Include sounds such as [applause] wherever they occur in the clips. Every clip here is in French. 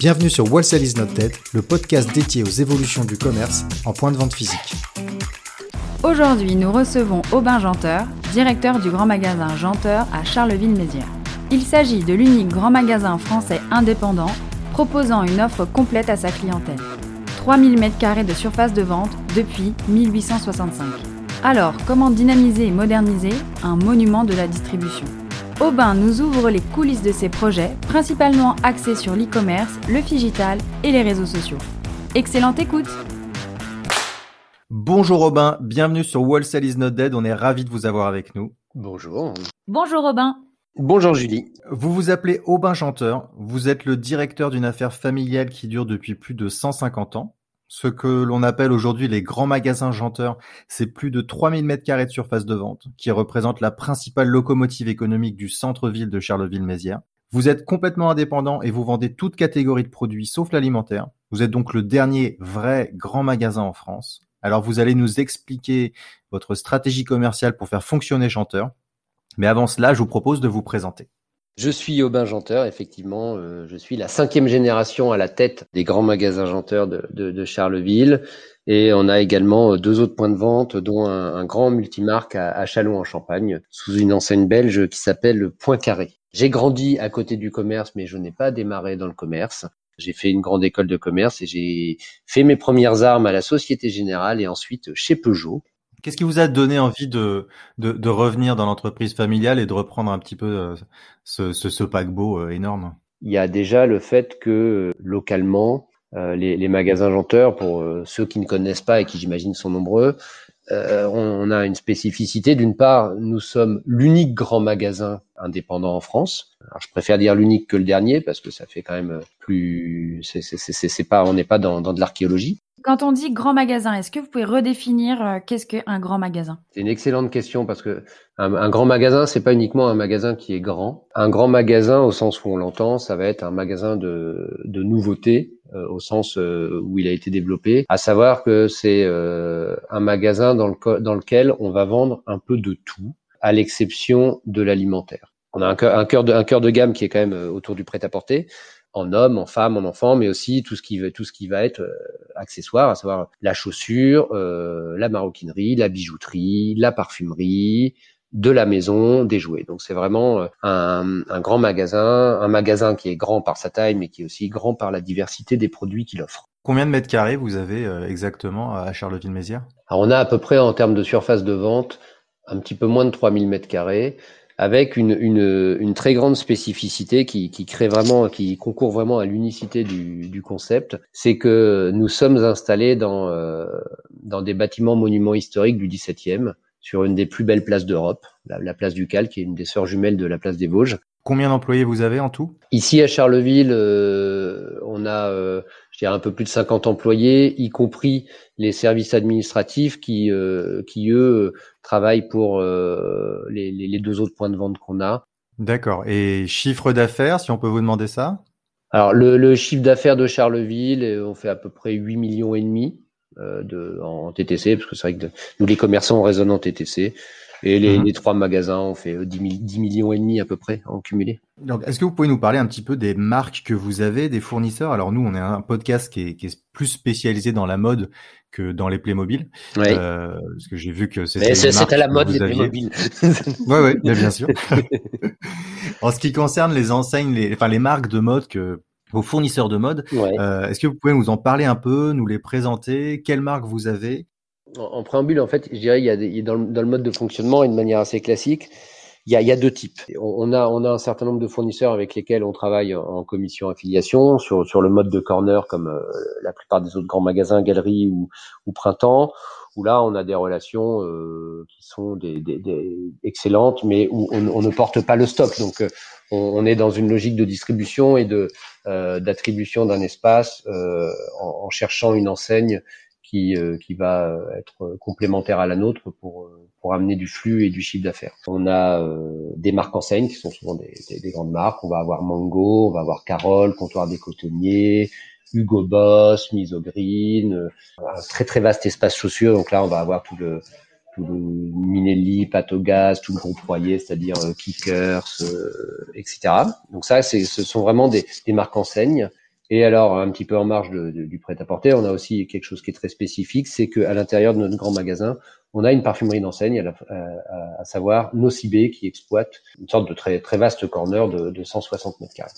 Bienvenue sur Wholesale is not dead, le podcast dédié aux évolutions du commerce en point de vente physique. Aujourd'hui, nous recevons Aubin Janteur, directeur du grand magasin Janteur à Charleville-Mézières. Il s'agit de l'unique grand magasin français indépendant proposant une offre complète à sa clientèle. 3000 m2 de surface de vente depuis 1865. Alors, comment dynamiser et moderniser un monument de la distribution? Aubin nous ouvre les coulisses de ses projets, principalement axés sur l'e-commerce, le digital et les réseaux sociaux. Excellente écoute Bonjour Robin, bienvenue sur Wholesale is not dead, on est ravi de vous avoir avec nous. Bonjour. Bonjour Robin. Bonjour Julie. Vous vous appelez Aubin Chanteur, vous êtes le directeur d'une affaire familiale qui dure depuis plus de 150 ans. Ce que l'on appelle aujourd'hui les grands magasins janteurs, c'est plus de 3000 mètres carrés de surface de vente, qui représente la principale locomotive économique du centre-ville de Charleville-Mézières. Vous êtes complètement indépendant et vous vendez toute catégorie de produits sauf l'alimentaire. Vous êtes donc le dernier vrai grand magasin en France. Alors vous allez nous expliquer votre stratégie commerciale pour faire fonctionner Chanteur. Mais avant cela, je vous propose de vous présenter. Je suis Aubin Janteur, effectivement. Euh, je suis la cinquième génération à la tête des grands magasins Janteur de, de, de Charleville. Et on a également euh, deux autres points de vente, dont un, un grand multimarque à, à Châlons-en-Champagne, sous une enseigne belge qui s'appelle Point Carré. J'ai grandi à côté du commerce, mais je n'ai pas démarré dans le commerce. J'ai fait une grande école de commerce et j'ai fait mes premières armes à la Société Générale et ensuite chez Peugeot. Qu'est-ce qui vous a donné envie de, de, de revenir dans l'entreprise familiale et de reprendre un petit peu euh, ce, ce, ce paquebot euh, énorme? Il y a déjà le fait que localement, euh, les, les, magasins janteurs, pour ceux qui ne connaissent pas et qui j'imagine sont nombreux, euh, on, a une spécificité. D'une part, nous sommes l'unique grand magasin indépendant en France. Alors, je préfère dire l'unique que le dernier parce que ça fait quand même plus. C'est pas, on n'est pas dans, dans de l'archéologie. Quand on dit grand magasin, est-ce que vous pouvez redéfinir euh, qu'est-ce qu'un grand magasin? C'est une excellente question parce que un, grand magasin, c'est pas uniquement un magasin qui est grand. Un grand magasin, au sens où on l'entend, ça va être un magasin de, de nouveautés, euh, au sens euh, où il a été développé. À savoir que c'est un magasin dans, le, dans lequel on va vendre un peu de tout, à l'exception de l'alimentaire. On a un cœur, un cœur de, un cœur de gamme qui est quand même autour du prêt-à-porter en homme, en femme, en enfant, mais aussi tout ce qui tout ce qui va être euh, accessoire, à savoir la chaussure, euh, la maroquinerie, la bijouterie, la parfumerie, de la maison, des jouets. Donc c'est vraiment euh, un, un, grand magasin, un magasin qui est grand par sa taille, mais qui est aussi grand par la diversité des produits qu'il offre. Combien de mètres carrés vous avez exactement à Charleville-Mézières? On a à peu près en termes de surface de vente un petit peu moins de 3000 mètres carrés avec une, une, une, très grande spécificité qui, qui, crée vraiment, qui concourt vraiment à l'unicité du, du, concept, c'est que nous sommes installés dans, euh, dans des bâtiments monuments historiques du XVIIe, sur une des plus belles places d'Europe, la, la, place du Cal, qui est une des sœurs jumelles de la place des Vosges. Combien d'employés vous avez en tout? Ici à Charleville, euh, on a, euh, je dirais, un peu plus de 50 employés, y compris les services administratifs qui, euh, qui eux, travaillent pour euh, les, les, deux autres points de vente qu'on a. D'accord. Et chiffre d'affaires, si on peut vous demander ça? Alors, le, le chiffre d'affaires de Charleville, on fait à peu près 8 millions et demi euh, de, en TTC, parce que c'est vrai que de, nous, les commerçants, on raisonne en TTC. Et les, mmh. les, trois magasins ont fait 10, 10, millions et demi à peu près en cumulé. Donc, est-ce que vous pouvez nous parler un petit peu des marques que vous avez, des fournisseurs? Alors nous, on est un podcast qui est, qui est, plus spécialisé dans la mode que dans les Playmobil. Oui. Euh, parce que j'ai vu que c'était. C'est à la mode les Playmobil. [laughs] ouais, ouais, bien sûr. [laughs] en ce qui concerne les enseignes, les, enfin les marques de mode que vos fournisseurs de mode, ouais. euh, est-ce que vous pouvez nous en parler un peu, nous les présenter? Quelles marques vous avez? En, préambule, en fait, je dirais, il y a, des, dans, le, dans, le, mode de fonctionnement de manière assez classique, il y a, il y a deux types. On, a, on a un certain nombre de fournisseurs avec lesquels on travaille en commission affiliation sur, sur le mode de corner, comme euh, la plupart des autres grands magasins, galeries ou, ou printemps, où là, on a des relations euh, qui sont des, des, des, excellentes, mais où on, on, ne porte pas le stock. Donc, euh, on, est dans une logique de distribution et de d'attribution d'un espace en, en, cherchant une enseigne qui, qui va être complémentaire à la nôtre pour, pour amener du flux et du chiffre d'affaires. On a des marques enseignes qui sont souvent des, des, des, grandes marques. On va avoir Mango, on va avoir Carole, Comptoir des Cotonniers, Hugo Boss, Misogreen, un très très vaste espace chaussures. Donc là, on va avoir tout le Minelli, Patogaz, tout le groupe Royer, c'est-à-dire euh, Kickers, euh, etc. Donc ça, ce sont vraiment des, des, marques enseignes. Et alors, un petit peu en marge de, du prêt-à-porter, on a aussi quelque chose qui est très spécifique, c'est qu'à l'intérieur de notre grand magasin, on a une parfumerie d'enseigne, à, à, savoir Nocibé, qui exploite une sorte de très, très vaste corner de, de 160 mètres carrés.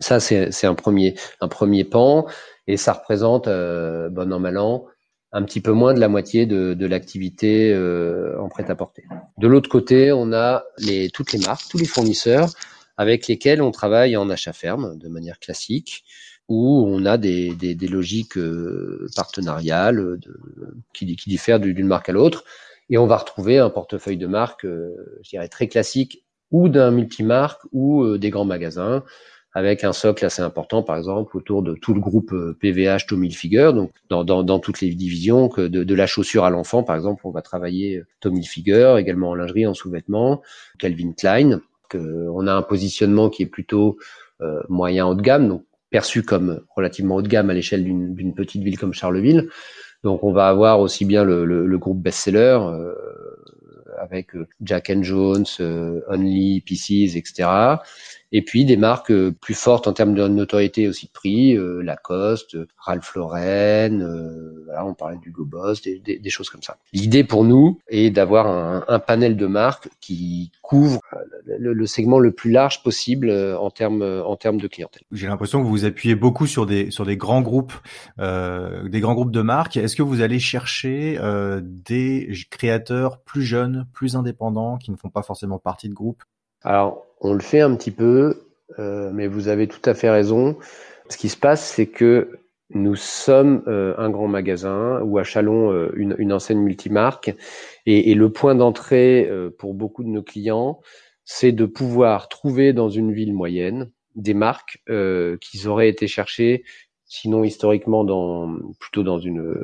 Ça, c'est un premier, un premier pan, et ça représente, euh, bon an, mal an, un petit peu moins de la moitié de, de l'activité euh, en prêt-à-porter. De l'autre côté, on a les, toutes les marques, tous les fournisseurs avec lesquels on travaille en achat ferme de manière classique, où on a des, des, des logiques euh, partenariales de, qui, qui, diffèrent d'une marque à l'autre, et on va retrouver un portefeuille de marques, euh, je dirais très classique, ou d'un multimarque ou des grands magasins avec un socle assez important, par exemple, autour de tout le groupe PVH euh, Tommy Hilfiger, donc dans, dans, dans, toutes les divisions, que de, de la chaussure à l'enfant, par exemple, on va travailler euh, Tommy Hilfiger, également en lingerie, en sous-vêtements, Calvin Klein, que on a un positionnement qui est plutôt euh, moyen haut de gamme, donc perçu comme relativement haut de gamme à l'échelle d'une petite ville comme Charleville. Donc on va avoir aussi bien le, le, le groupe best-seller euh, avec Jack and Jones, Only, Pieces, etc et puis des marques euh, plus fortes en termes de notoriété aussi de prix, euh, Lacoste, Ralph Lauren, euh, voilà, on parlait du Go Boss, des, des, des, choses comme ça. L'idée pour nous est d'avoir un, un, panel de marques qui couvre le, le, segment le plus large possible en termes en termes de clientèle. J'ai l'impression que vous appuyez beaucoup sur des sur des grands groupes, euh, des grands groupes de marques. Est-ce que vous allez chercher euh, des créateurs plus jeunes, plus indépendants, qui ne font pas forcément partie de groupes Alors on le fait un petit peu, euh, mais vous avez tout à fait raison. Ce qui se passe, c'est que nous sommes euh, un grand magasin ou à Chalon euh, une, une, enseigne multimarque et, et le point d'entrée pour beaucoup de nos clients, c'est de pouvoir trouver dans une ville moyenne des marques qui auraient été cherchées sinon historiquement dans plutôt dans une,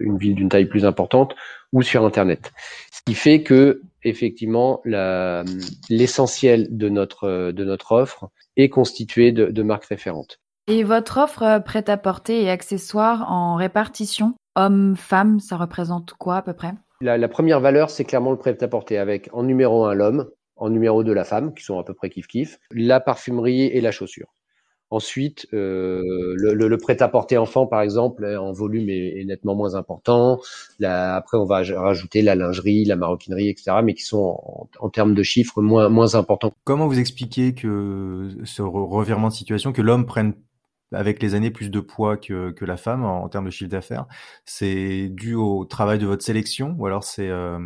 une ville d'une taille plus importante ou sur internet. Ce qui fait que effectivement l'essentiel de notre de notre offre est constitué de, de marques référentes. Et votre offre prêt-à-porter et accessoires en répartition homme-femme, ça représente quoi à peu près? La, la, première valeur, c'est clairement le prêt-à-porter avec en numéro un l'homme, en numéro deux la femme, qui sont à peu près kiff-kiff, la parfumerie et la chaussure. Ensuite, euh, le, prêt-à-porter enfant, par exemple, en volume est, nettement moins important. Après, on va rajouter la lingerie, la maroquinerie, etc., mais qui sont en, en, termes de chiffres moins, moins importants. Comment vous expliquez que ce revirement de situation, que l'homme prenne avec les années plus de poids que, que la femme en, termes de chiffre d'affaires C'est dû au travail de votre sélection ou alors c'est euh,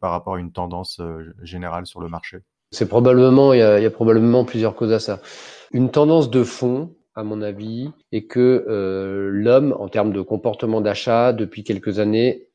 par rapport à une tendance euh, générale sur le marché? C'est probablement, il y, a, il y a probablement plusieurs causes à ça. Une tendance de fond, à mon avis, est que euh, l'homme, en termes de comportement d'achat, depuis quelques années,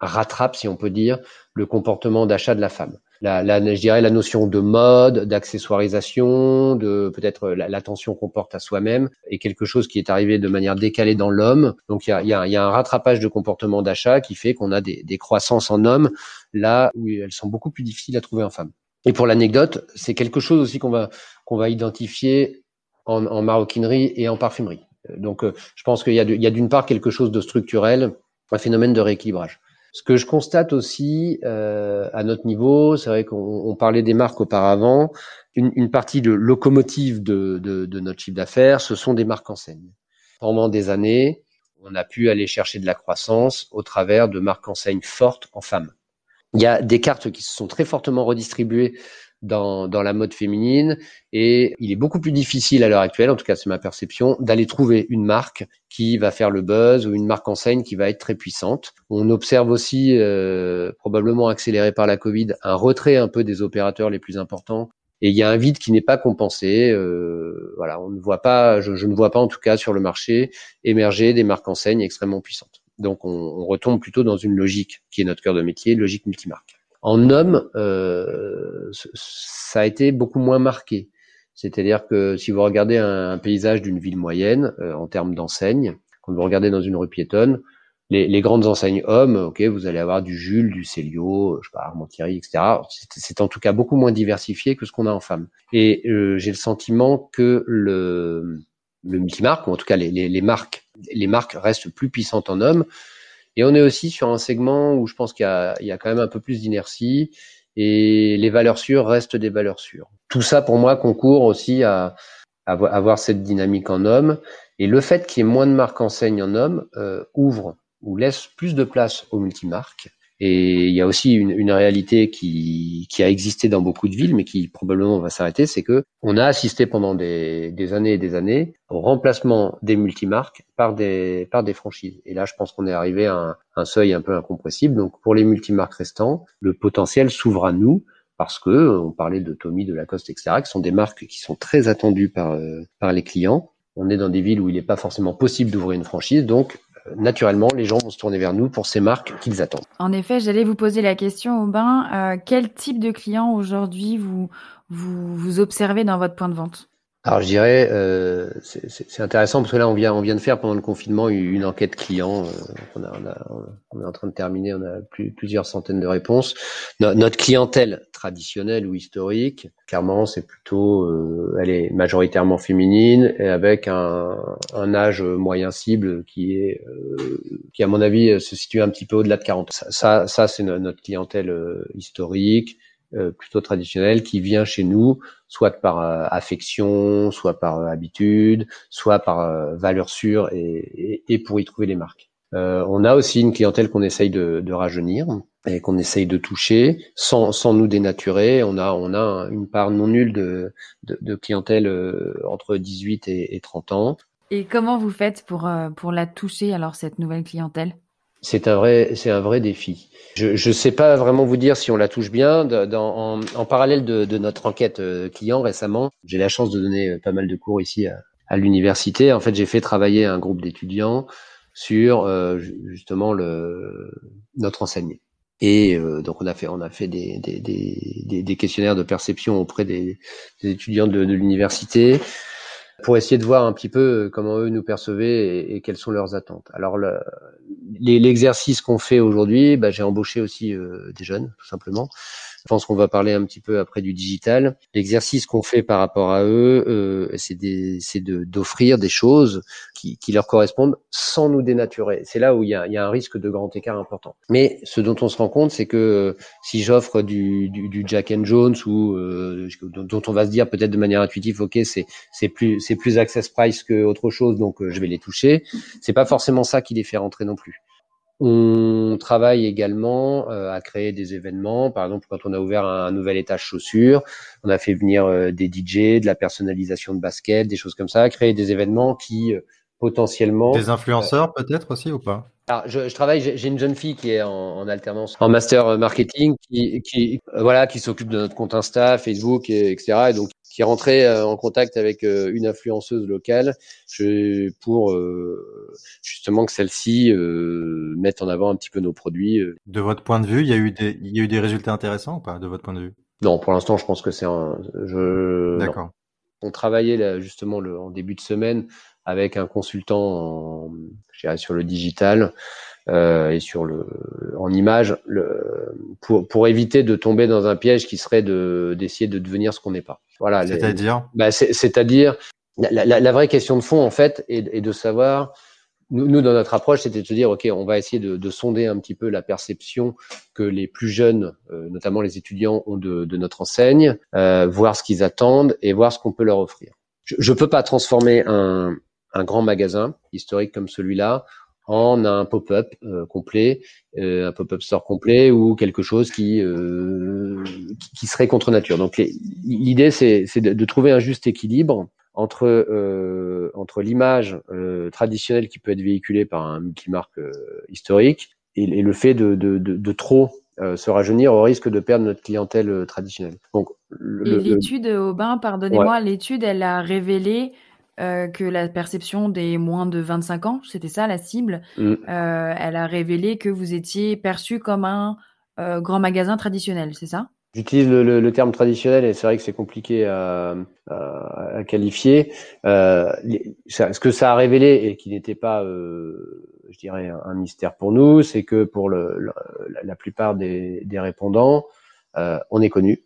rattrape, si on peut dire, le comportement d'achat de la femme. La, la, je dirais la notion de mode, d'accessoirisation, de peut-être l'attention qu'on porte à soi-même, est quelque chose qui est arrivé de manière décalée dans l'homme. Donc il y a, y, a, y a, un rattrapage de comportement d'achat qui fait qu'on a des, des croissances en hommes là où elles sont beaucoup plus difficiles à trouver en femme. Et pour l'anecdote, c'est quelque chose aussi qu'on va qu'on va identifier en, en, maroquinerie et en parfumerie. Donc, euh, je pense qu'il y a d'une part quelque chose de structurel, un phénomène de rééquilibrage. Ce que je constate aussi euh, à notre niveau, c'est vrai qu'on parlait des marques auparavant, une, partie de locomotive de, de, de notre chiffre d'affaires, ce sont des marques enseignes. Pendant des années, on a pu aller chercher de la croissance au travers de marques enseignes fortes en femmes. Il y a des cartes qui se sont très fortement redistribuées dans, dans la mode féminine et il est beaucoup plus difficile à l'heure actuelle, en tout cas c'est ma perception, d'aller trouver une marque qui va faire le buzz ou une marque enseigne qui va être très puissante. On observe aussi, euh, probablement accéléré par la Covid, un retrait un peu des opérateurs les plus importants et il y a un vide qui n'est pas compensé. Euh, voilà, on ne voit pas, je, je, ne vois pas en tout cas sur le marché émerger des marques enseignes extrêmement puissantes. Donc on, on retombe plutôt dans une logique qui est notre cœur de métier, logique multimarque. En homme, euh, ça a été beaucoup moins marqué. C'est-à-dire que si vous regardez un, paysage d'une ville moyenne euh, en termes d'enseigne, quand vous regardez dans une rue piétonne, les, les, grandes enseignes hommes, ok, vous allez avoir du Jules, du Célio, je sais pas, Armand Thierry, etc. C'est en tout cas beaucoup moins diversifié que ce qu'on a en femmes. Et euh, j'ai le sentiment que le, le multimarque, ou en tout cas les, les, les, marques, les marques restent plus puissantes en hommes. Et on est aussi sur un segment où je pense qu'il y, a, quand même un peu plus d'inertie et les valeurs sûres restent des valeurs sûres. Tout ça, pour moi, concourt aussi à, avoir cette dynamique en hommes. Et le fait qu'il y ait moins de marques enseignes en hommes euh, ouvre ou laisse plus de place aux multimarques. Et il y a aussi une, une réalité qui, qui, a existé dans beaucoup de villes, mais qui probablement va s'arrêter, c'est que on a assisté pendant des, des, années et des années au remplacement des multimarques par des, par des franchises. Et là, je pense qu'on est arrivé à un, un, seuil un peu incompressible. Donc, pour les multimarques restants, le potentiel s'ouvre à nous parce que on parlait de Tommy, de Lacoste, etc., qui sont des marques qui sont très attendues par, euh, par les clients. On est dans des villes où il n'est pas forcément possible d'ouvrir une franchise, donc naturellement, les gens vont se tourner vers nous pour ces marques qu'ils attendent. En effet, j'allais vous poser la question, Aubin. Euh, quel type de client aujourd'hui vous, vous, vous observez dans votre point de vente? Alors je dirais, euh, c'est intéressant parce que là on vient, on vient de faire pendant le confinement une enquête client. Euh, on, a, on, a, on, est en train de terminer, on a plus, plusieurs centaines de réponses. notre clientèle traditionnelle ou historique, clairement, c'est plutôt, euh, elle est majoritairement féminine et avec un, un âge moyen cible qui est, euh, qui à mon avis se situe un petit peu au-delà de 40. Ça, ça, c'est notre clientèle euh, historique plutôt traditionnel qui vient chez nous soit par euh, affection, soit par euh, habitude, soit par valeur sûre et, et, pour y trouver les marques. on a aussi une clientèle qu'on essaye de, de, rajeunir et qu'on essaye de toucher sans, sans nous dénaturer. On a, on a une part non nulle de, de, de clientèle entre 18 et, et 30 ans. Et comment vous faites pour, pour la toucher alors cette nouvelle clientèle? C'est un vrai, c'est un vrai défi. Je ne sais pas vraiment vous dire si on la touche bien. Dans, en, en, parallèle de, de, notre enquête euh, client récemment, j'ai la chance de donner euh, pas mal de cours ici à, à l'université. En fait, j'ai fait travailler un groupe d'étudiants sur euh, justement le, notre enseignement. Et euh, donc on a fait on a fait des, des, des, des questionnaires de perception auprès des, des étudiants de, de l'université pour essayer de voir un petit peu euh, comment eux nous percevaient et, quelles sont leurs attentes. Alors l'exercice qu'on fait aujourd'hui, bah, j'ai embauché aussi euh, des jeunes, tout simplement. Je pense qu'on va parler un petit peu après du digital. L'exercice qu'on fait par rapport à eux, euh, c'est d'offrir des choses qui, qui, leur correspondent sans nous dénaturer. C'est là où il y, a, y, a, un risque de grand écart important. Mais ce dont on se rend compte, c'est que euh, si j'offre du, du, du, Jack and Jones ou euh, dont on va se dire peut-être de manière intuitive, ok, c'est c'est plus c'est plus access price que autre chose, donc euh, je vais les toucher. C'est pas forcément ça qui les fait rentrer non plus. On travaille également euh, à créer des événements. Par exemple, quand on a ouvert un, nouvel étage chaussures, on a fait venir euh, des DJ, de la personnalisation de basket, des choses comme ça, créer des événements qui euh, potentiellement. Des influenceurs peut-être aussi ou pas? Alors, je, je, travaille, j'ai une jeune fille qui est en, en alternance en master marketing, qui, qui voilà, qui s'occupe de notre compte Insta, Facebook, et, etc. Et donc, qui est rentrée euh, en contact avec euh, une influenceuse locale pour euh, justement que celle-ci mette en avant un petit peu nos produits. De votre point de vue, il y a eu des, il y a eu des résultats intéressants ou pas, de votre point de vue? Non, pour l'instant, je pense que c'est un. Je. D'accord. On travaillait là, justement le, en début de semaine avec un consultant en, je dirais, sur le digital euh, et sur le en image le, pour pour éviter de tomber dans un piège qui serait de d'essayer de devenir ce qu'on n'est pas. Voilà. C'est-à-dire bah, C'est-à-dire la, la, la, vraie question de fond en fait est, est de savoir nous, nous, dans notre approche, c'était de se dire, OK, on va essayer de, de, sonder un petit peu la perception que les plus jeunes, euh, notamment les étudiants, ont de, de notre enseigne, euh, voir ce qu'ils attendent et voir ce qu'on peut leur offrir. Je ne peux pas transformer un, un grand magasin historique comme celui-là en un pop-up euh, complet, euh, un pop-up store complet ou quelque chose qui euh, qui serait contre nature. Donc l'idée c'est de, de, trouver un juste équilibre entre entre l'image traditionnelle qui peut être véhiculée par un multimarque historique et, et, le fait de, de, de trop se rajeunir au risque de perdre notre clientèle traditionnelle. Donc et l'étude Aubin, pardonnez-moi, l'étude elle a révélé euh, que la perception des moins de 25 ans, c'était ça la cible, mm. euh, elle a révélé que vous étiez perçu comme un euh, grand magasin traditionnel, c'est ça? J'utilise le, le, terme traditionnel et c'est vrai que c'est compliqué à, à, qualifier. ce que ça a révélé et qui n'était pas je dirais, un, mystère pour nous, c'est que pour le, la, plupart des, des répondants, on est connu.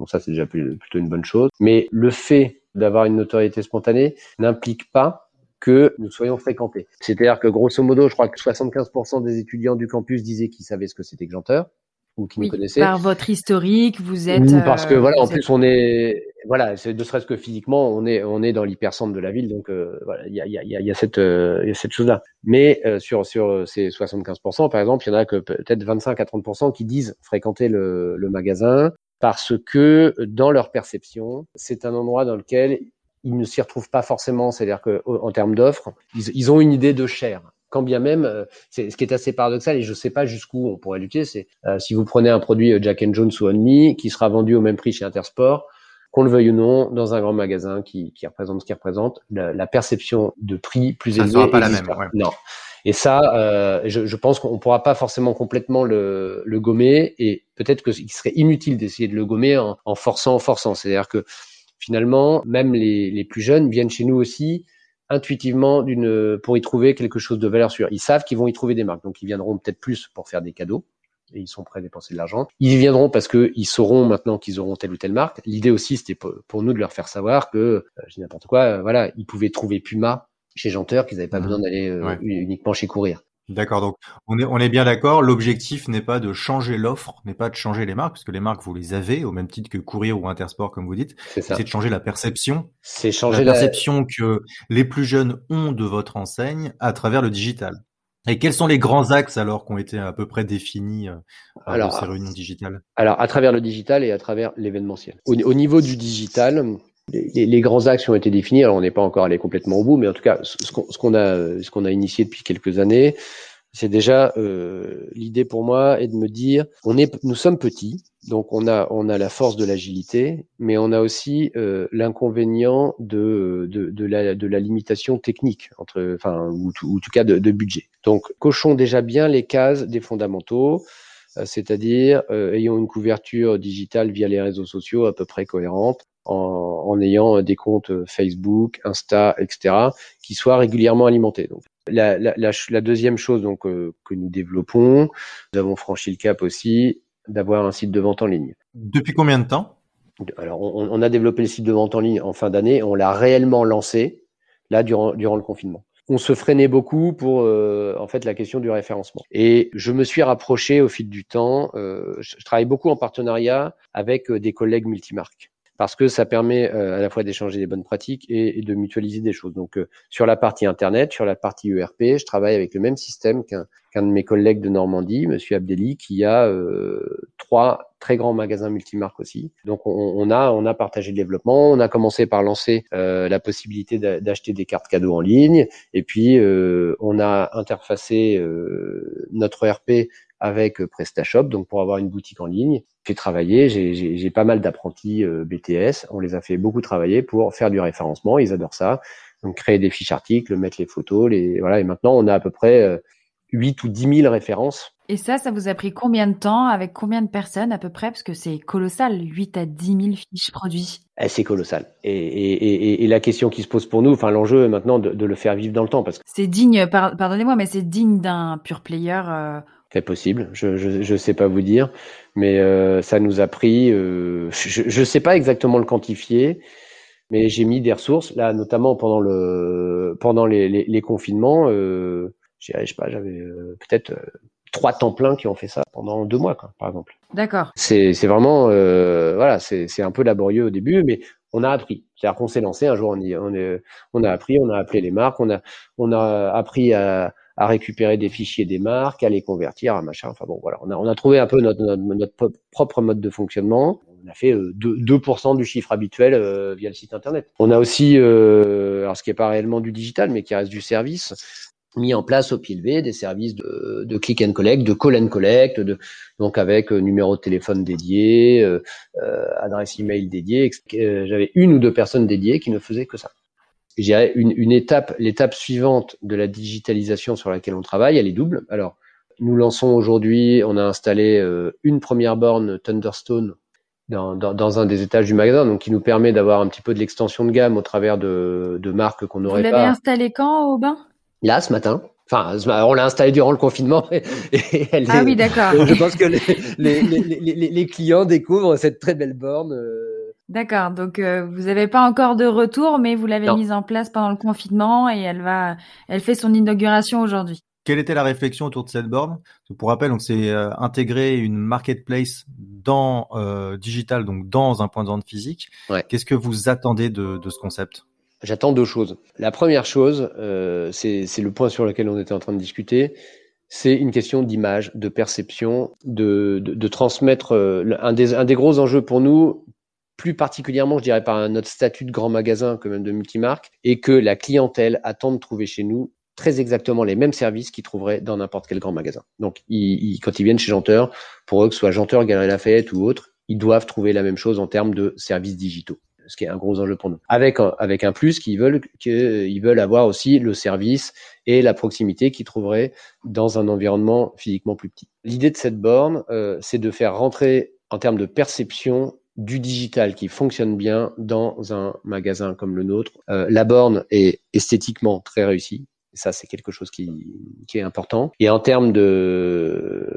Donc ça, c'est déjà plutôt une bonne chose. Mais le fait d'avoir une notoriété spontanée n'implique pas que nous soyons fréquentés. C'est-à-dire que grosso modo, je crois que 75% des étudiants du campus disaient qu'ils savaient ce que c'était que Janteur ou qui nous connaissaient. Par votre historique, vous êtes. Ou parce que voilà, en plus on est voilà, c'est ne serait-ce que physiquement, on est on est dans l'hypercentre de la ville, donc euh, voilà, il y a il y a il y a cette euh, il y a cette chose-là. Mais euh, sur sur ces 75%, par exemple, il y en a que peut-être 25 à 30% qui disent fréquenter le, le magasin parce que dans leur perception, c'est un endroit dans lequel ils ne s'y retrouvent pas forcément. C'est-à-dire qu'en termes d'offres, ils, ils, ont une idée de cher. Quand bien même, euh, c'est ce qui est assez paradoxal et je ne sais pas jusqu'où on pourrait lutter, c'est euh, si vous prenez un produit euh, Jack and Jones ou Only qui sera vendu au même prix chez Intersport, qu'on le veuille ou non, dans un grand magasin qui, qui représente ce qu'il représente, la, la, perception de prix plus élevée. Ça sera pas la même. Ouais. Non. Et ça, euh, je, je, pense qu'on pourra pas forcément complètement le, gommer et peut-être qu'il serait inutile d'essayer de le gommer en, forçant, en forçant. C'est-à-dire que finalement, même les, plus jeunes viennent chez nous aussi intuitivement d'une pour y trouver quelque chose de valeur sûre. Ils savent qu'ils vont y trouver des marques, donc ils viendront peut-être plus pour faire des cadeaux et ils sont prêts à dépenser de l'argent. Ils viendront parce que ils sauront maintenant qu'ils auront telle ou telle marque. L'idée aussi, c'était pour, nous de leur faire savoir que, euh, je dis n'importe quoi, euh, voilà, ils pouvaient trouver Puma chez Janteur, qu'ils n'avaient pas mmh. besoin d'aller euh, uniquement chez Courir. D'accord, donc on est, on est bien d'accord, l'objectif n'est pas de changer l'offre, n'est pas de changer les marques, parce que les marques, vous les avez, au même titre que Courir ou Intersport, comme vous dites. C'est de changer la perception. C'est changer la perception que les plus jeunes ont de votre enseigne à travers le digital. Et quels sont les grands axes alors qui ont été à peu près définis euh, alors, ces réunions digitales? Alors, à travers le digital et à travers l'événementiel. Au, au, niveau du digital, les, les, grands axes ont été définis. Alors, on n'est pas encore allé complètement au bout, mais en tout cas, ce qu'on a, a initié depuis quelques années, c'est déjà euh, l'idée pour moi est de me dire, on est, nous sommes petits, donc on a, on a la force de l'agilité, mais on a aussi euh, l'inconvénient de, de, de, la, de la limitation technique, entre, enfin, ou, ou en tout cas de, de budget. Donc, cochons déjà bien les cases des fondamentaux c'est-à-dire euh, ayant une couverture digitale via les réseaux sociaux à peu près cohérente, en, ayant des comptes Facebook, Insta, etc., qui soient régulièrement alimentés. Donc, la, la, la, deuxième chose donc euh, que nous développons, nous avons franchi le cap aussi d'avoir un site de vente en ligne. Depuis combien de temps? Alors, on, on, a développé le site de vente en ligne en fin d'année. On l'a réellement lancé là durant, durant le confinement on se freinait beaucoup pour euh, en fait la question du référencement. Et je me suis rapproché au fil du temps. Euh, je, travaille beaucoup en partenariat avec des collègues multimarques parce que ça permet euh, à la fois d'échanger des bonnes pratiques et, de mutualiser des choses. Donc euh, sur la partie internet, sur la partie ERP, je travaille avec le même système qu'un de mes collègues de Normandie, Monsieur Abdelli, qui a euh, trois très grands magasins multimarques aussi. Donc on, a on a partagé le développement. On a commencé par lancer la possibilité d'acheter des cartes cadeaux en ligne, et puis on a interfacé notre ERP avec euh, PrestaShop, donc pour avoir une boutique en ligne. J'ai travaillé, j'ai pas mal d'apprentis euh, BTS, on les a fait beaucoup travailler pour faire du référencement, ils adorent ça. Donc créer des fiches articles, mettre les photos, les voilà. Et maintenant, on a à peu près 8 euh, ou 10 000 références. Et ça, ça vous a pris combien de temps, avec combien de personnes à peu près? Parce que c'est colossal, 8 à 10 000 fiches produits. Eh, c'est colossal. Et, et, et, et, la question qui se pose pour nous, enfin l'enjeu maintenant de, de, le faire vivre dans le temps. parce que C'est digne, pardonnez-moi, mais c'est digne d'un pur player c'est possible, je, je sais pas vous dire, mais euh, ça nous a pris. Euh, je je sais pas exactement le quantifier, mais j'ai mis des ressources là, notamment pendant le pendant les, les, les confinements. Euh, je sais pas, j'avais euh, peut-être euh, trois temps pleins qui ont fait ça pendant deux mois, quoi, par exemple. D'accord. C'est vraiment euh, voilà, c'est un peu laborieux au début, mais on a appris. C'est-à-dire qu'on s'est lancé un jour, on, y, on, est, on a appris, on a appelé les marques, on a on a appris à à récupérer des fichiers des marques, à les convertir, à machin. Enfin bon, voilà, on a, on a trouvé un peu notre, notre, propre mode de fonctionnement. On a fait 2%, euh, du chiffre habituel euh, via le site internet. On a aussi, euh, alors ce qui n'est pas réellement du digital, mais qui reste du service, mis en place au pied levé des services de, de, click and collect, de call and collect, de, donc avec numéro de téléphone dédié, euh, adresse email dédiée. J'avais une ou deux personnes dédiées qui ne faisaient que ça je dirais une, une étape, l'étape suivante de la digitalisation sur laquelle on travaille, elle est double. Alors, nous lançons aujourd'hui, on a installé euh, une première borne Thunderstone dans, dans, dans, un des étages du magasin, donc qui nous permet d'avoir un petit peu de l'extension de gamme au travers de, de marques qu'on n'aurait pas. Vous l'avez installé quand, Aubin Là, ce matin. Enfin, on l'a installé durant le confinement. [laughs] Et, elle ah oui, d'accord. [laughs] Je pense que les, les, clients découvrent cette très belle borne. Euh. D'accord. Donc, euh, vous n'avez pas encore de retour, mais vous l'avez mise en place pendant le confinement et elle va, elle fait son inauguration aujourd'hui. Quelle était la réflexion autour de cette borne? Pour rappel, donc c'est euh, intégrer une marketplace dans digital, donc dans un point de vente physique. Qu'est-ce que vous attendez de, de ce concept? J'attends deux choses. La première chose, euh, c'est le point sur lequel on était en train de discuter, c'est une question d'image, de perception, de, de, de transmettre euh, un, des, un des gros enjeux pour nous, plus particulièrement, je dirais, par notre statut de grand magasin que même de multimarque, et que la clientèle attend de trouver chez nous très exactement les mêmes services qu'ils trouveraient dans n'importe quel grand magasin. Donc, ils, quand ils viennent chez Janteur, pour eux, que ce soit Janteur, Galerie Lafayette ou autre, ils doivent trouver la même chose en termes de services digitaux ce qui est un gros enjeu pour nous. Avec avec un plus qu'ils veulent qu'ils veulent avoir aussi le service et la proximité qu'ils trouveraient dans un environnement physiquement plus petit. L'idée de cette borne, euh, c'est de faire rentrer en termes de perception du digital qui fonctionne bien dans un magasin comme le nôtre. Euh, la borne est esthétiquement très réussie. ça, c'est quelque chose qui, qui est important. Et en termes de,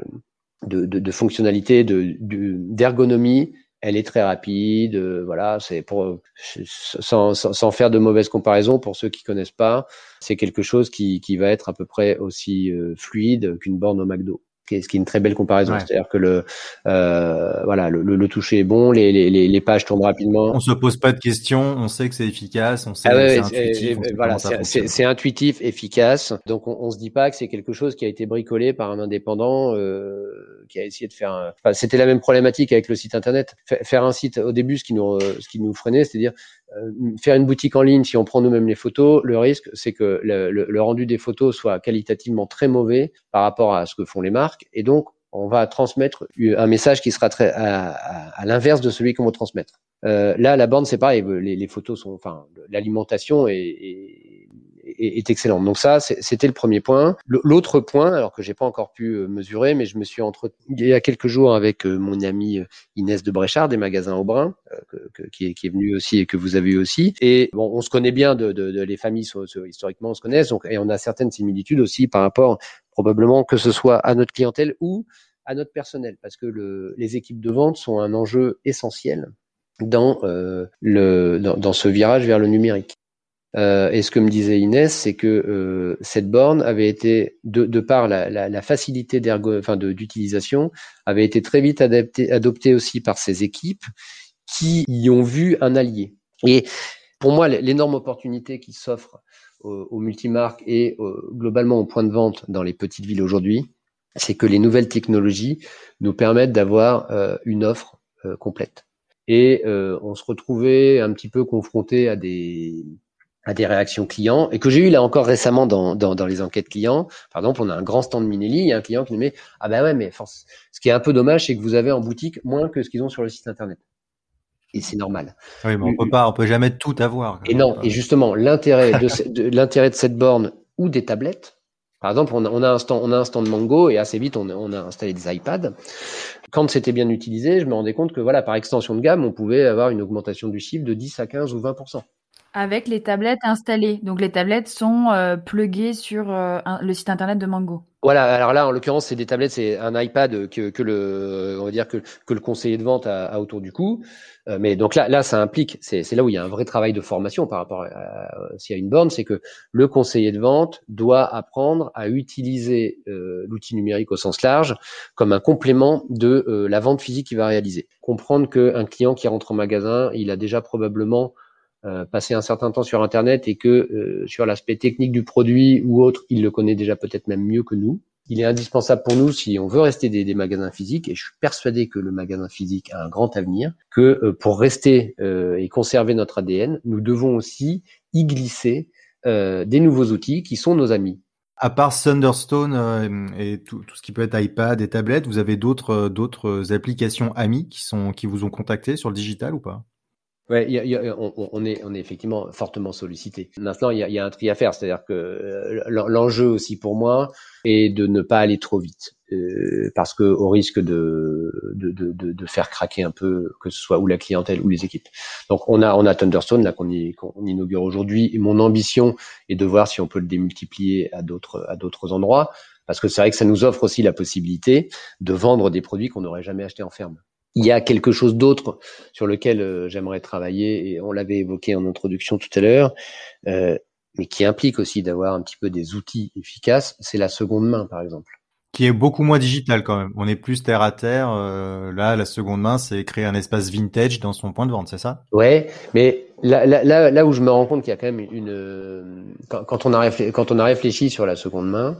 de, de, de fonctionnalité, de, d'ergonomie, elle est très rapide, euh, voilà, c'est pour sans, sans, faire de mauvaises comparaisons pour ceux qui connaissent pas, c'est quelque chose qui, qui va être à peu près aussi euh, fluide qu'une borne au McDo ce qui est une très belle comparaison. C'est-à-dire que le euh, voilà le, le, toucher est bon, les, les, les, pages tournent rapidement. On se pose pas de questions, on sait que c'est efficace, on sait ah que c'est intuitif. voilà, c'est intuitif, efficace. Donc on, on se dit pas que c'est quelque chose qui a été bricolé par un indépendant euh, qui a essayé de faire. Un... Enfin, C'était la même problématique avec le site internet. Faire un site au début, ce qui nous ce qui nous freinait, c'est-à-dire euh, faire une boutique en ligne, si on prend nous-mêmes les photos, le risque, c'est que le, le, rendu des photos soit qualitativement très mauvais par rapport à ce que font les marques, et donc on va transmettre un message qui sera très à, à, l'inverse de celui qu'on veut transmettre. Euh, là, la bande, c'est pareil, les, les, photos sont, enfin, l'alimentation est, est, est, excellente. Donc ça, c'était le premier point. L'autre point, alors que j'ai pas encore pu euh, mesurer, mais je me suis entretenu il y a quelques jours avec euh, mon amie euh, Inès de Bréchard des magasins Aubrin, qui, est, qui est venue aussi et que vous avez eu aussi. Et bon, on se connaît bien de, de, de les familles historiquement, on se connaît, donc et on a certaines similitudes aussi par rapport probablement que ce soit à notre clientèle ou à notre personnel, parce que le, les équipes de vente sont un enjeu essentiel dans, euh, le, dans, dans, ce virage vers le numérique. Euh, et ce que me disait Inès, c'est que euh, cette borne avait été, de, par la, facilité d'utilisation, avait été très vite adoptée aussi par ces équipes qui y ont vu un allié. Et pour moi, l'énorme opportunité qui s'offre aux, multimarques et globalement aux points de vente dans les petites villes aujourd'hui, c'est que les nouvelles technologies nous permettent d'avoir euh, une offre euh, complète. Et euh, on se retrouvait un petit peu confronté à des à des réactions clients et que j'ai eu là encore récemment dans, dans, dans, les enquêtes clients. Par exemple, on a un grand stand Minelli, il y a un client qui nous met ah ben ouais mais force. Ce qui est un peu dommage, c'est que vous avez en boutique moins que ce qu'ils ont sur le site internet. Et c'est normal. Oui, mais on peut pas, on peut jamais tout avoir. Et non, et justement l'intérêt [laughs] de, l'intérêt de cette borne ou des tablettes. Par exemple, on a, on a un stand, on a un stand Mango et assez vite on a, on a installé des iPads. Quand c'était bien utilisé, je me rendais compte que voilà, par extension de gamme, on pouvait avoir une augmentation du chiffre de 10 à 15 ou 20 avec les tablettes installées. Donc les tablettes sont euh, pluguées sur euh, le site internet de Mango. Voilà, alors là en l'occurrence c'est des tablettes, c'est un iPad que, que, le on va dire que, que le conseiller de vente a, autour du cou. Euh, mais donc là là ça implique, c'est là où il y a un vrai travail de formation par rapport à, s'il y a une borne, c'est que le conseiller de vente doit apprendre à utiliser l'outil numérique au sens large comme un complément de la vente physique qu'il va réaliser. Comprendre qu'un client qui rentre en magasin, il a déjà probablement euh, passer un certain temps sur Internet et que euh, sur l'aspect technique du produit ou autre, il le connaît déjà peut-être même mieux que nous. Il est indispensable pour nous si on veut rester des, magasins physiques, et je suis persuadé que le magasin physique a un grand avenir, que euh, pour rester et conserver notre ADN, nous devons aussi y glisser des nouveaux outils qui sont nos amis. À part Thunderstone et tout, ce qui peut être iPad et tablette, vous avez d'autres d'autres applications amis qui sont qui vous ont contacté sur le digital ou pas? Ouais, y a, on, est, on est effectivement fortement sollicité. Maintenant, il y a, y a, un tri à faire, c'est-à-dire que euh, l'enjeu aussi pour moi est de ne pas aller trop vite. euh, parce que au risque de, de, de, de, faire craquer un peu, que ce soit ou la clientèle ou les équipes. Donc on a on a Thunderstone là qu'on qu'on inaugure aujourd'hui. Et mon ambition est de voir si on peut le démultiplier à d'autres à d'autres endroits, parce que c'est vrai que ça nous offre aussi la possibilité de vendre des produits qu'on n'aurait jamais achetés en ferme. Il y a quelque chose d'autre sur lequel euh, j'aimerais travailler, et on l'avait évoqué en introduction tout à l'heure, euh, mais qui implique aussi d'avoir un petit peu des outils efficaces, c'est la seconde main, par exemple qui est beaucoup moins digital quand même. On est plus terre à terre. Euh, là, la seconde main, c'est créer un espace vintage dans son point de vente, c'est ça? Ouais, mais là, là, là, où je me rends compte qu'il y a quand même une quand, on a réfléchi, quand on a réfléchi sur la seconde main.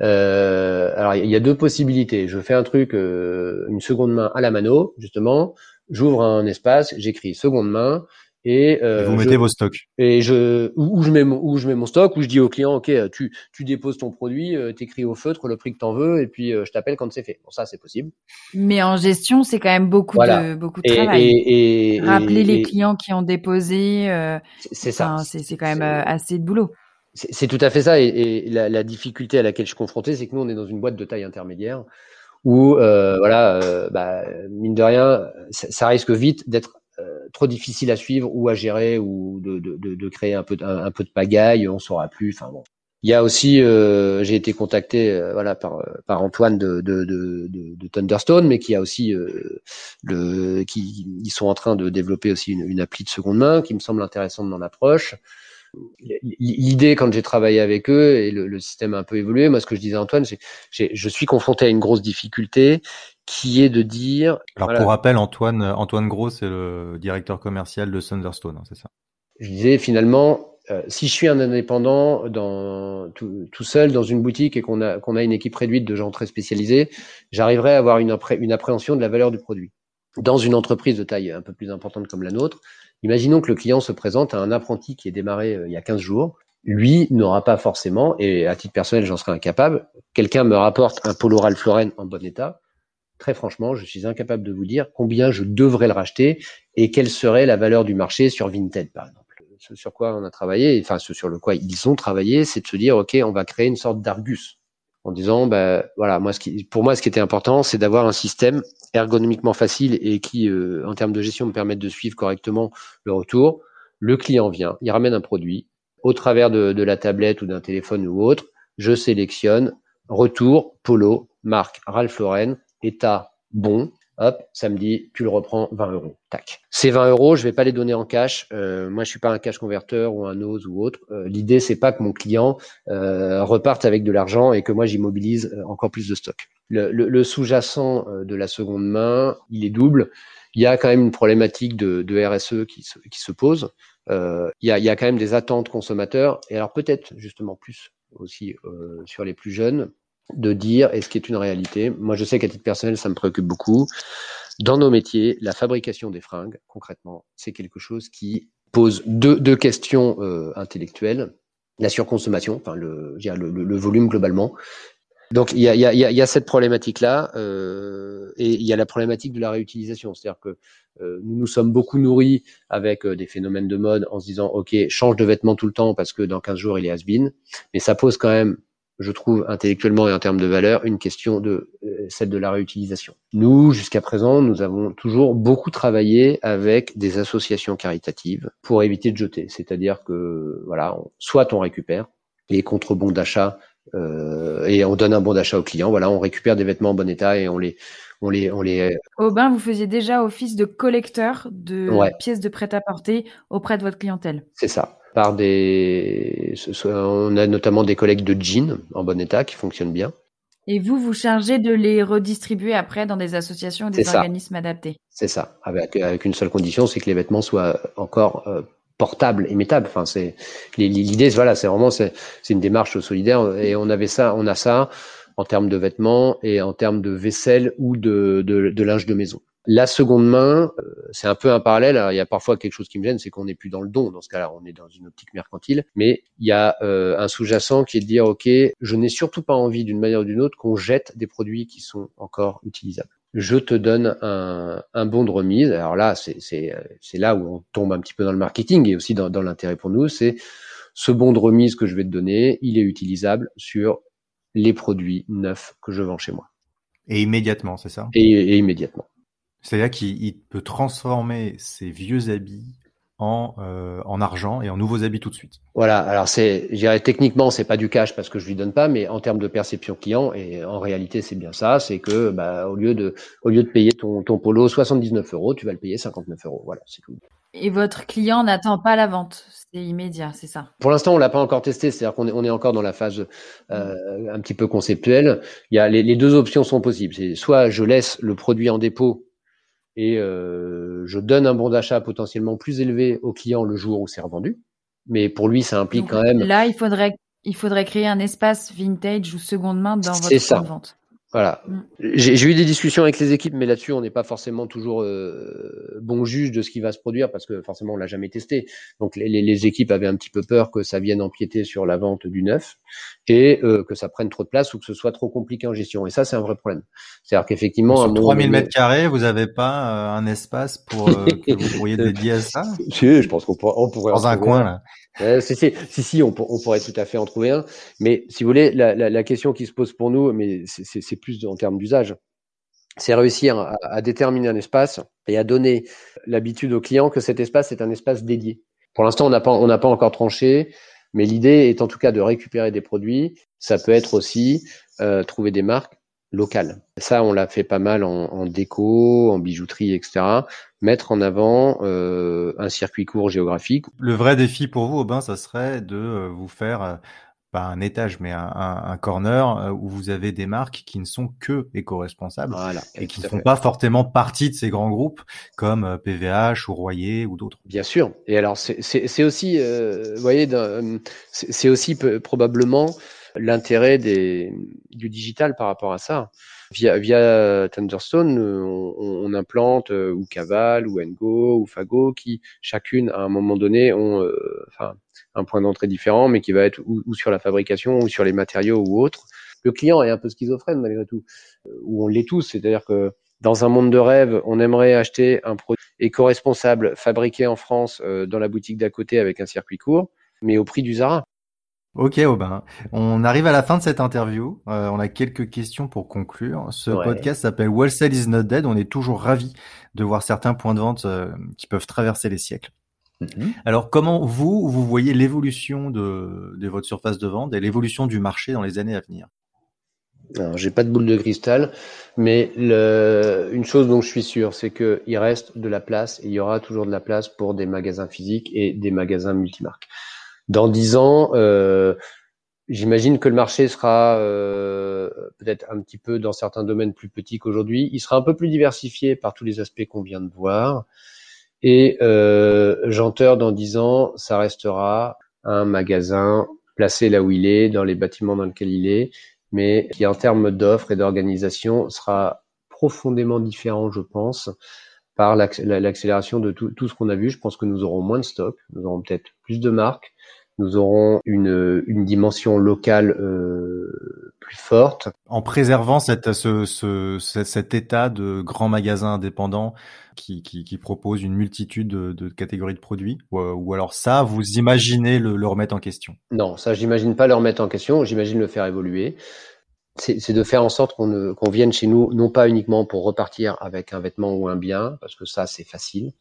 Euh, alors il y a deux possibilités. Je fais un truc, euh, une seconde main à la mano, justement. J'ouvre un espace, j'écris seconde main et, euh, vous mettez vos stocks. Et je où, je mets mon, où je mets mon stock, où je dis au client, ok, tu tu déposes ton produit, euh, t'écris au feutre le prix que t'en veux, et puis euh, je t'appelle quand c'est fait. Bon, ça c'est possible. Mais en gestion, c'est quand même beaucoup de beaucoup de travail. Et, et, Rappeler les clients qui ont déposé. Euh, c'est ça. C'est c'est quand même assez de boulot. C'est tout à fait ça. Et, la, la, difficulté à laquelle je suis confronté, c'est que nous on est dans une boîte de taille intermédiaire où voilà, bah, mine de rien, ça, risque vite d'être euh, trop difficile à suivre ou à gérer ou de, de, de, créer un peu, un, peu de pagaille, on saura plus. Enfin bon. Il y a aussi, euh, j'ai été contacté, euh, voilà, par, par Antoine de, de, de, de, Thunderstone, mais qui a aussi le, qui ils sont en train de développer aussi une, une appli de seconde main qui me semble intéressante dans l'approche. L'idée, quand j'ai travaillé avec eux et le, le, système a un peu évolué, moi, ce que je disais à Antoine, c'est je suis confronté à une grosse difficulté qui est de dire. Alors pour rappel, Antoine Antoine Gros, c'est le directeur commercial de Thunderstone, hein, c'est ça? Je disais finalement, euh, si je suis un indépendant dans tout, seul dans une boutique et qu'on a qu'on a une équipe réduite de gens très spécialisés, j'arriverai à avoir une, une appréhension de la valeur du produit. Dans une entreprise de taille un peu plus importante comme la nôtre, imaginons que le client se présente à un apprenti qui est démarré euh, il y a 15 jours. Lui n'aura pas forcément, et à titre personnel, j'en serais incapable. Quelqu'un me rapporte un polo Ralph Lauren en bon état très franchement, je suis incapable de vous dire combien je devrais le racheter et quelle serait la valeur du marché sur Vinted, par exemple. Ce sur quoi on a travaillé, enfin ce sur le quoi ils ont travaillé, c'est de se dire, OK, on va créer une sorte d'argus en disant, ben voilà, moi, ce qui, pour moi, ce qui était important, c'est d'avoir un système ergonomiquement facile et qui, euh, en termes de gestion, me permette de suivre correctement le retour. Le client vient, il ramène un produit au travers de, de la tablette ou d'un téléphone ou autre. Je sélectionne retour, polo, marque Ralph Lauren, état bon, hop, samedi, tu le reprends 20 euros. Tac. Ces 20 euros, je vais pas les donner en cash. Euh, moi, je suis pas un cash converteur ou un OSE ou autre. Euh, L'idée, c'est pas que mon client euh, reparte avec de l'argent et que moi j'immobilise euh, encore plus de stock. Le, sous-jacent euh, de la seconde main, il est double. Il y a quand même une problématique de, RSE qui se, qui se pose. Euh, il, y a, il y a quand même des attentes consommateurs et alors peut-être justement plus aussi sur les plus jeunes de dire est ce qui est une réalité. Moi, je sais qu'à titre personnel, ça me préoccupe beaucoup. Dans nos métiers, la fabrication des fringues, concrètement, c'est quelque chose qui pose deux, deux questions euh, intellectuelles. La surconsommation, enfin le, le, volume globalement. Donc il y a, y, a, y a, cette problématique-là euh, et il y a la problématique de la réutilisation. C'est-à-dire que euh, nous nous sommes beaucoup nourris avec des phénomènes de mode en se disant ok change de vêtements tout le temps parce que dans 15 jours il est has-been, mais ça pose quand même je trouve intellectuellement et en termes de valeur, une question de euh, celle de la réutilisation. Nous, jusqu'à présent, nous avons toujours beaucoup travaillé avec des associations caritatives pour éviter de jeter. C'est-à-dire que voilà, soit on récupère les contre bons d'achat euh, et on donne un bon d'achat au client. Voilà, on récupère des vêtements en bon état et on les on les, on les. Aubin, vous faisiez déjà office de collecteur de pièces de prêt-à-porter auprès de votre clientèle. C'est ça par des. On a notamment des collègues de jeans en bon état qui fonctionnent bien. Et vous, vous chargez de les redistribuer après dans des associations ou des organismes adaptés. C'est ça, avec, avec, une seule condition, c'est que les vêtements soient encore euh, portables et mettables. Enfin, c'est l'idée, voilà, c'est vraiment c'est une démarche solidaire et on avait ça, on a ça en termes de vêtements et en termes de vaisselle ou de, de, de linge de maison. La seconde main, euh, c'est un peu un parallèle. il y a parfois quelque chose qui me gêne, c'est qu'on n'est plus dans le don. Dans ce cas-là, on est dans une optique mercantile. Mais il y a euh, un sous-jacent qui est de dire, OK, je n'ai surtout pas envie d'une manière ou d'une autre qu'on jette des produits qui sont encore utilisables. Je te donne un, bon de remise. Alors là, c'est là où on tombe un petit peu dans le marketing et aussi dans, dans l'intérêt pour nous. C'est ce bon de remise que je vais te donner, il est utilisable sur les produits neufs que je vends chez moi. Et immédiatement, c'est ça? Et, et immédiatement. C'est-à-dire qu'il peut transformer ses vieux habits en, euh, en argent et en nouveaux habits tout de suite. Voilà. Alors c'est, je dirais techniquement c'est pas du cash parce que je lui donne pas, mais en termes de perception client et en réalité c'est bien ça, c'est que bah, au lieu de au lieu de payer ton, ton polo 79 euros, tu vas le payer 59 euros. Voilà, c'est tout. Et votre client n'attend pas la vente, c'est immédiat, c'est ça? Pour l'instant, on l'a pas encore testé, c'est-à-dire qu'on est, on est encore dans la phase euh, un petit peu conceptuelle. Il y a les, les deux options sont possibles. C'est soit je laisse le produit en dépôt et euh, je donne un bon d'achat potentiellement plus élevé au client le jour où c'est revendu. Mais pour lui, ça implique Donc, quand même. Là, il faudrait, il faudrait créer un espace vintage ou seconde main dans votre ça. point de vente. Voilà. Mm. J'ai j'ai eu des discussions avec les équipes, mais là-dessus, on n'est pas forcément toujours euh, bon juge de ce qui va se produire parce que forcément, on l'a jamais testé. Donc, les, les- les équipes avaient un petit peu peur que ça vienne empiéter sur la vente du neuf et euh, que ça prenne trop de place ou que ce soit trop compliqué en gestion. Et ça, c'est un vrai problème. C'est-à-dire qu'effectivement, à un Sur moment 3000 donné- mètres carrés, vous n'avez pas euh, un espace pour euh, que vous pourriez [laughs] dédier à ça? Si, je pense qu'on pourrait, on pourrait Dans un trouver coin, là. Euh, si, si, on, pour- on pourrait tout à fait en trouver un. Mais si vous voulez, la, question qui se pose pour nous, mais c'est- plus en termes d'usage, c'est réussir à, déterminer un espace et à donner l'habitude au client que cet espace est un espace dédié. Pour l'instant, on n'a pas, pas encore tranché, mais l'idée est en tout cas de récupérer des produits. Ça peut être aussi euh, trouver des marques locales. Ça, on l'a fait pas mal en, en déco, en bijouterie, etc. Mettre en avant euh, un circuit court géographique Le vrai défi pour vous, Aubin, ça serait de euh, vous faire euh, pas un étage, mais un, un, un corner euh, où vous avez des marques qui ne sont que éco-responsables Voilà. et qui ne font fait. pas forcément partie de ces grands groupes comme PVH ou Royer ou d'autres. Bien sûr. Et alors, c'est- aussi, euh, vous voyez, c'est aussi probablement l'intérêt du digital par rapport à ça. Via, via Thunderstone, euh, on, on implante euh, ou Caval, ou Engo, ou Fago, qui chacune à un moment donné ont, euh, enfin, un point d'entrée différent, mais qui va être ou, ou sur la fabrication, ou sur les matériaux ou autre. Le client est un peu schizophrène malgré tout, euh, ou on l'est tous, c'est-à-dire que dans un monde de rêve, on aimerait acheter un produit éco-responsable fabriqué en France euh, dans la boutique d'à côté avec un circuit court, mais au prix du Zara. Ok, Aubin. On arrive à la fin de cette interview. Euh, on a quelques questions pour conclure. Ce Ouais. podcast s'appelle Wholesale is not dead. On est toujours ravis de voir certains points de vente euh, qui peuvent traverser les siècles. Alors, comment vous, vous voyez l'évolution de, de votre surface de vente et l'évolution du marché dans les années à venir? Alors, j'ai pas de boule de cristal, mais le, une chose dont je suis sûr, c'est que il reste de la place et il y aura toujours de la place pour des magasins physiques et des magasins multimarques. Dans dix ans, euh, j'imagine que le marché sera euh, peut-être un petit peu dans certains domaines plus petit qu'aujourd'hui. Il sera un peu plus diversifié par tous les aspects qu'on vient de voir. Et euh, Janteur, dans dix ans, ça restera un magasin placé là où il est, dans les bâtiments dans lesquels il est, mais qui en termes d'offres et d'organisation sera profondément différent, je pense, par l'acc- la- l'accélération de tout, tout ce qu'on a vu. Je pense que nous aurons moins de stock, nous aurons peut-être plus de marques, nous aurons une, une dimension locale euh, plus forte. En préservant cette, ce, ce, ce- cet état de grands magasins indépendants qui, qui, qui propose une multitude de, de catégories de produits, ou, ou alors ça, vous imaginez le, le remettre en question? Non, ça, j'imagine pas le remettre en question, j'imagine le faire évoluer. C'est de faire en sorte qu'on ne- qu'on vienne chez nous, non pas uniquement pour repartir avec un vêtement ou un bien, parce que ça, c'est facile,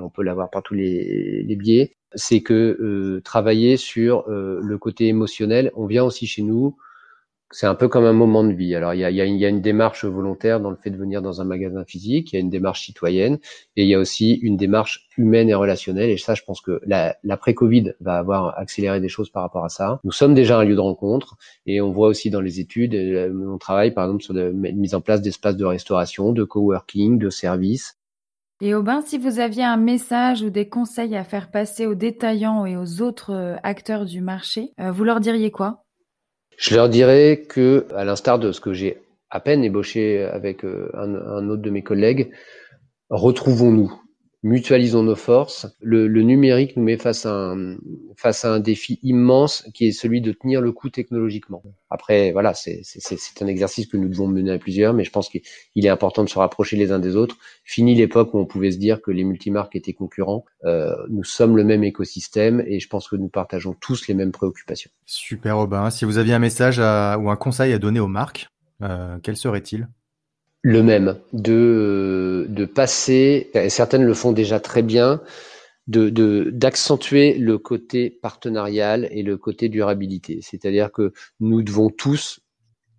on peut l'avoir par tous les, les biais. C'est que euh, travailler sur euh, le côté émotionnel, on vient aussi chez nous, c'est un peu comme un moment de vie. Alors, il y a, y, a, y a une démarche volontaire dans le fait de venir dans un magasin physique, il y a une démarche citoyenne, et il y a aussi une démarche humaine et relationnelle. Et ça, je pense que la- l'après-Covid va avoir accéléré des choses par rapport à ça. Nous sommes déjà un lieu de rencontre, et on voit aussi dans les études, euh, on travaille par exemple sur la mise en place d'espaces de restauration, de coworking, de services. Et Aubin, si vous aviez un message ou des conseils à faire passer aux détaillants et aux autres euh, acteurs du marché, euh, vous leur diriez quoi? Je leur dirais que, à l'instar de ce que j'ai à peine ébauché avec euh, un, un autre de mes collègues, retrouvons-nous, mutualisons nos forces. Le, numérique nous met face à, un, défi immense qui est celui de tenir le coup technologiquement. Après, voilà, c'est un exercice que nous devons mener à plusieurs, mais je pense qu'il il est important de se rapprocher les uns des autres. Fini l'époque où on pouvait se dire que les multimarques étaient concurrents. Euh, nous sommes le même écosystème et je pense que nous partageons tous les mêmes préoccupations. Super Aubin. Si vous aviez un message ou un conseil à donner aux marques, euh, quel serait-il? Le même, de, de passer, et certaines le font déjà très bien, de d'accentuer le côté partenarial et le côté durabilité. C'est-à-dire que nous devons tous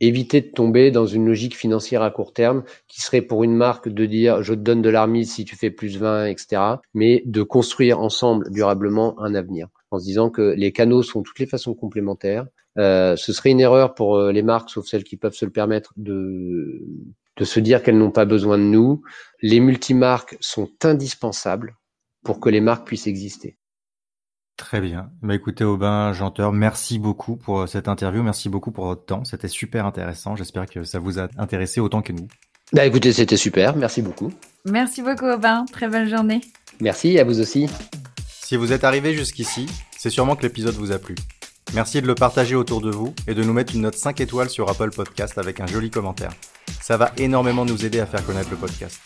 éviter de tomber dans une logique financière à court terme qui serait pour une marque de dire je te donne de l'armise si tu fais plus 20, etc. Mais de construire ensemble durablement un avenir en se disant que les canaux sont toutes les façons complémentaires. Euh, ce serait une erreur pour euh, les marques, sauf celles qui peuvent se le permettre, de, de se dire qu'elles n'ont pas besoin de nous. Les multimarques sont indispensables pour que les marques puissent exister. Très bien. Bah écoutez Aubin Janteur, merci beaucoup pour cette interview, merci beaucoup pour votre temps, c'était super intéressant. J'espère que ça vous a intéressé autant que nous. Bah écoutez, c'était super, merci beaucoup. Merci beaucoup Aubin, très bonne journée. Merci à vous aussi. Si vous êtes arrivé jusqu'ici, c'est sûrement que l'épisode vous a plu. Merci de le partager autour de vous et de nous mettre une note 5 étoiles sur Apple Podcast avec un joli commentaire. Ça va énormément nous aider à faire connaître le podcast.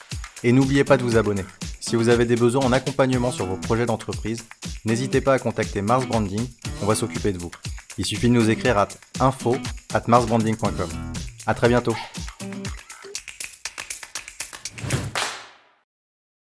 Et n'oubliez pas de vous abonner. Si vous avez des besoins en accompagnement sur vos projets d'entreprise, n'hésitez pas à contacter Mars Branding, on va s'occuper de vous. Il suffit de nous écrire à info at marsbranding.com. À très bientôt.